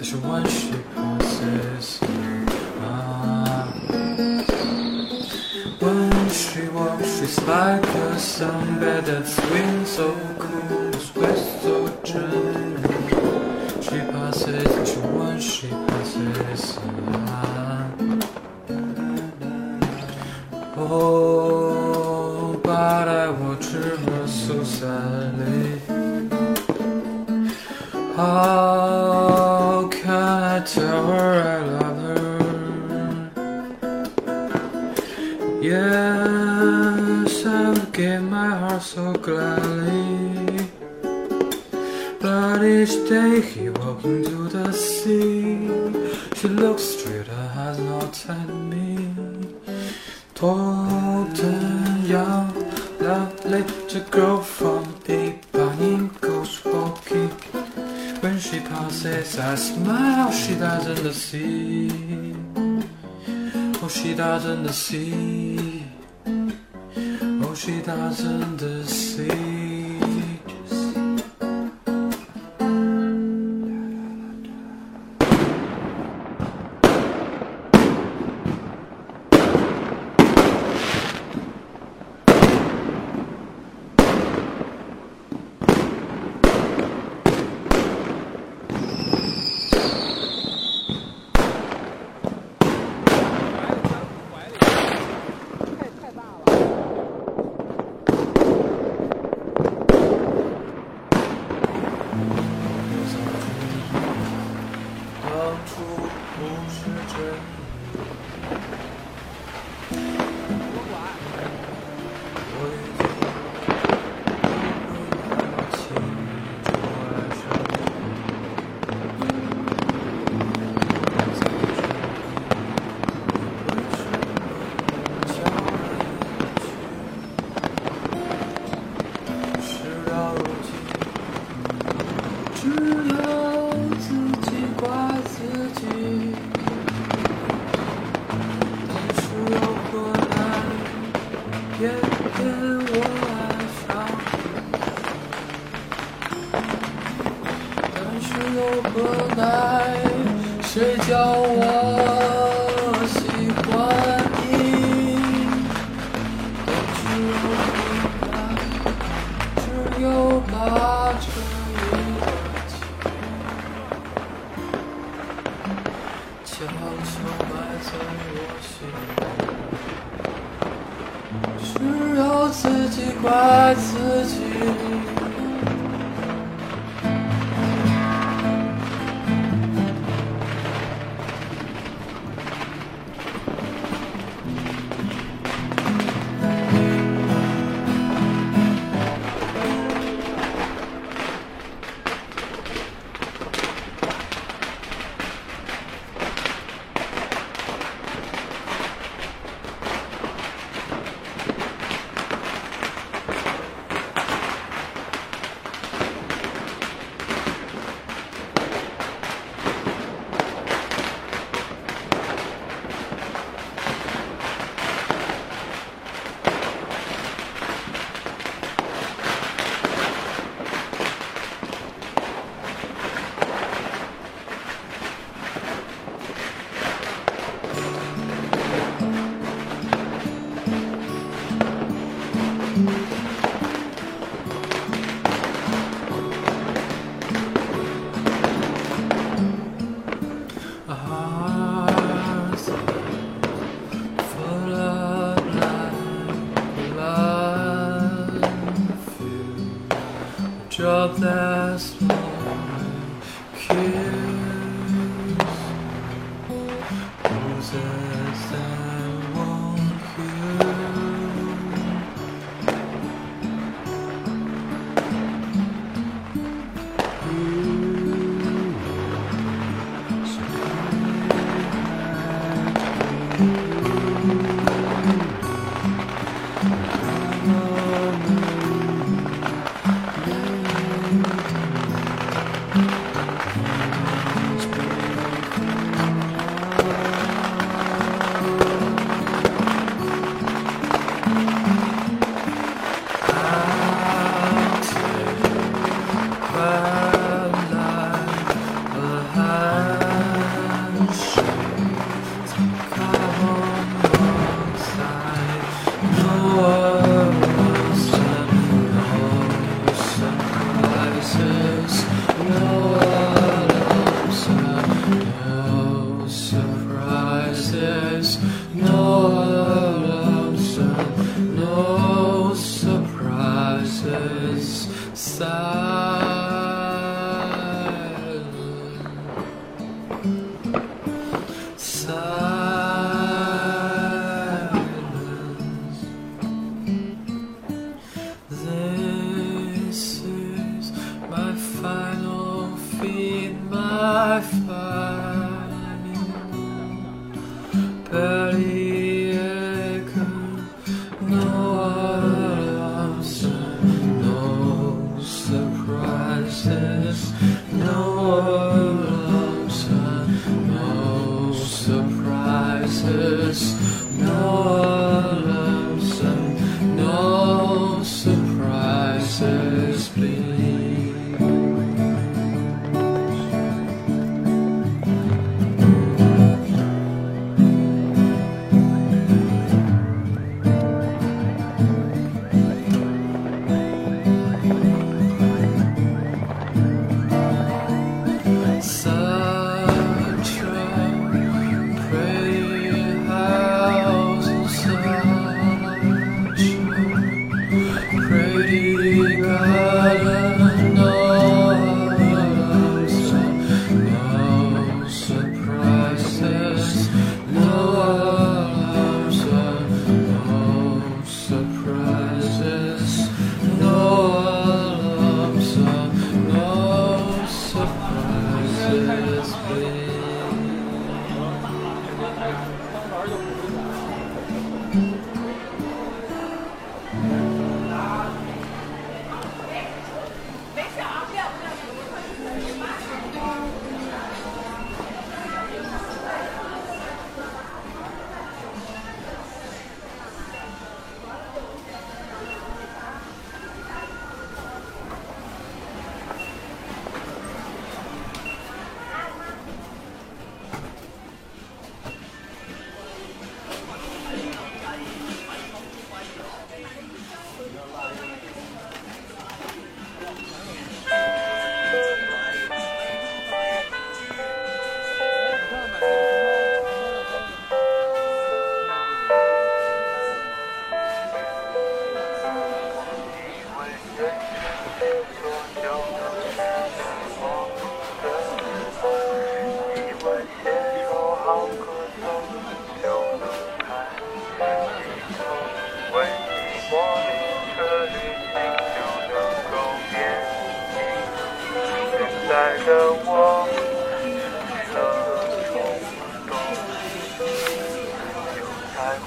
passes, she when she passes. Ah. When she walks, she's like a sunbed that swings so cool, sweats so gently. She passes, she when she passes. Ah. Oh, but I watch her so sadly. How day he walks into the sea. She looks straight, her eyes not at me. Tall and young, lovely, the girl from Ipanema goes walking. When she passes, I smile, she doesn't see. Oh, she doesn't see. Oh, she doesn't see. to you. Roses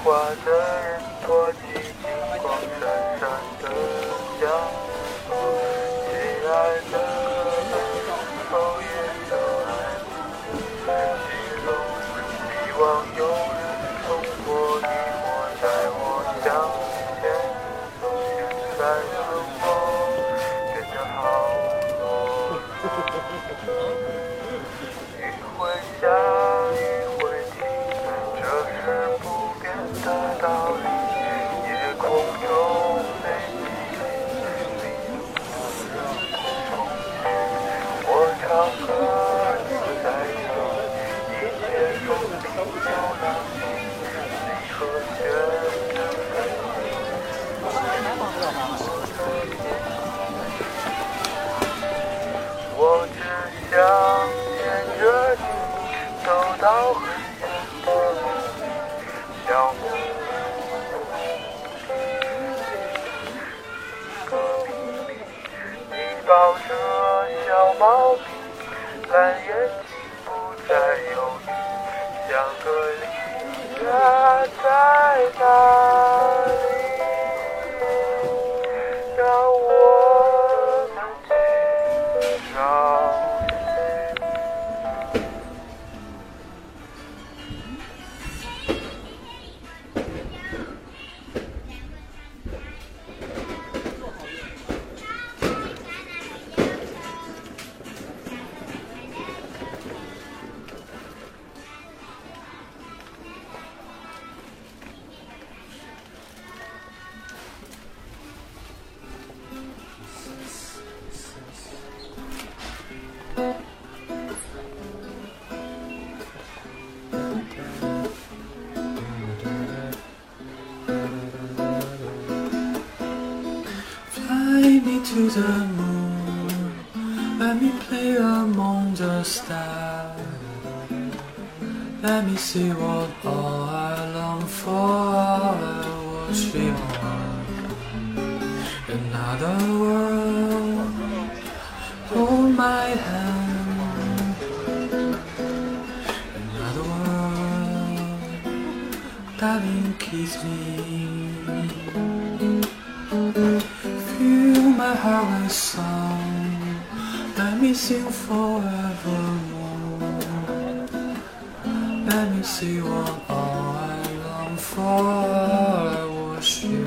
花的人多。拉在 to the moon. Let me play among the stars. Let me see what all I long for. I will on another world. Hold my hand. Another world, darling, kiss me. My with song. Let me sing forevermore. Let me see what all I long for. I was you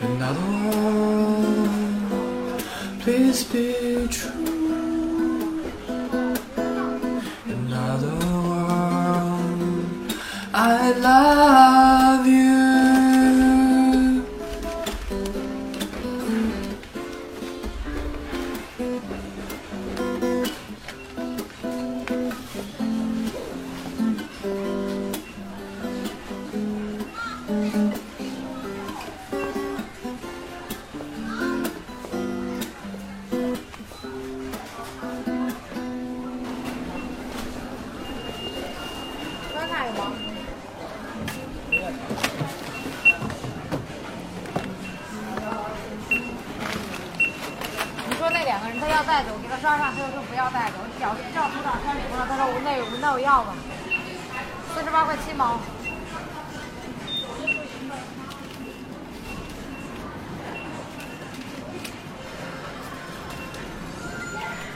another world? Please be true. Another world. I love 毛。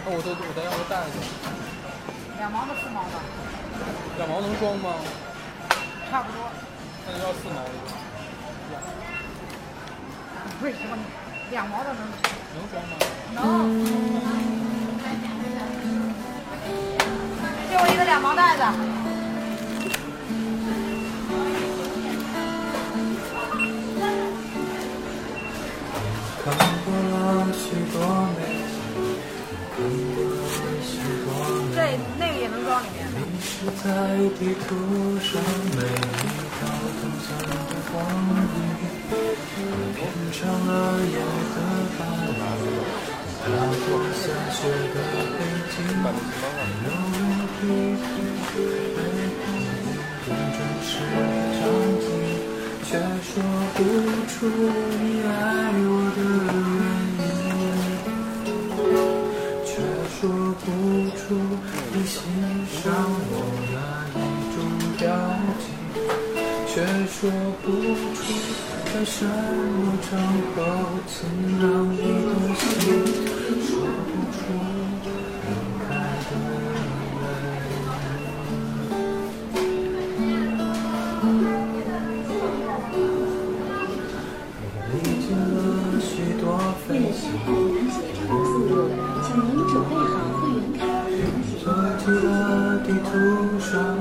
那我再我再要个袋子，两毛的四毛的，两毛能装吗？差不多。那就要四毛一个，为什么两毛的能能装吗？能？给我一个两毛袋子。许多美在那个也能装里面变成了的我踏过下雪的北京时的场景却说不出你爱我的像我那一种表情，却说不出在什么场合曾让你动心，了地图上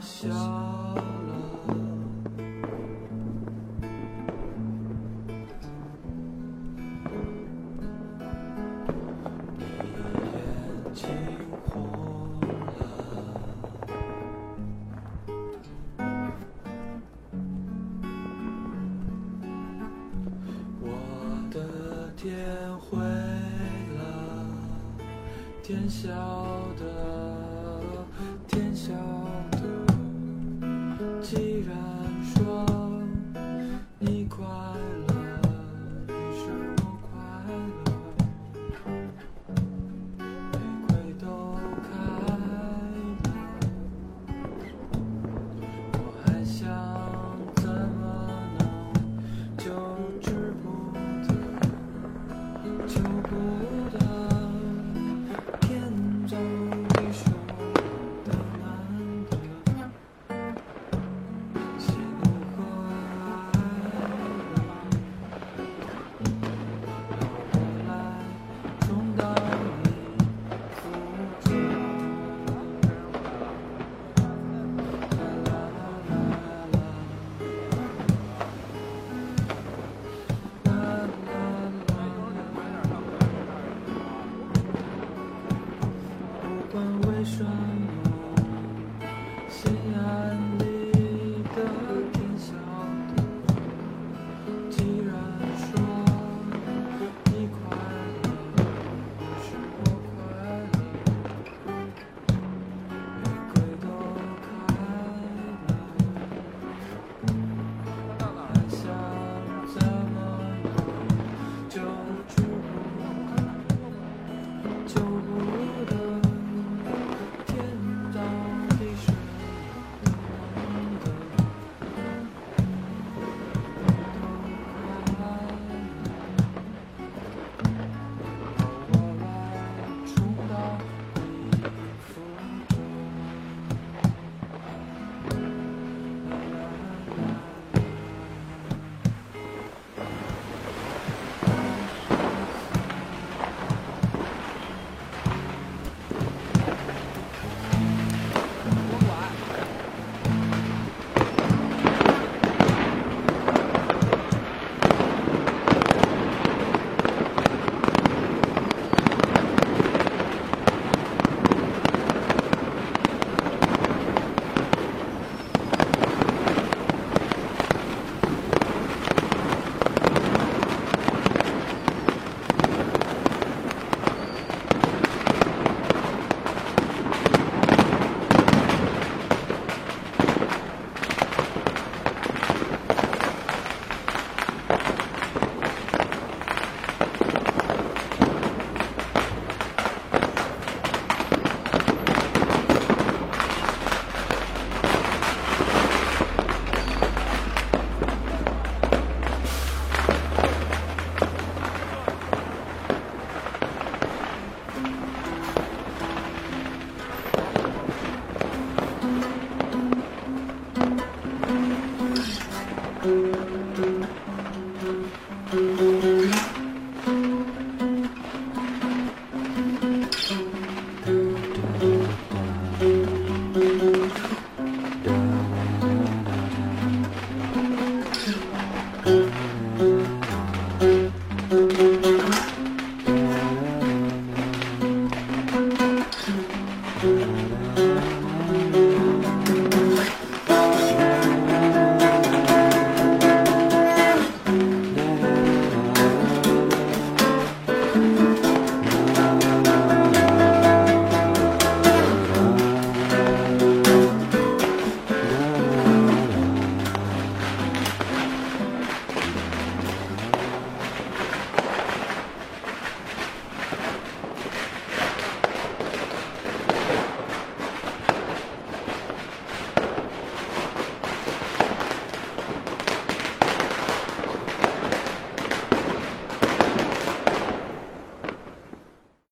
笑。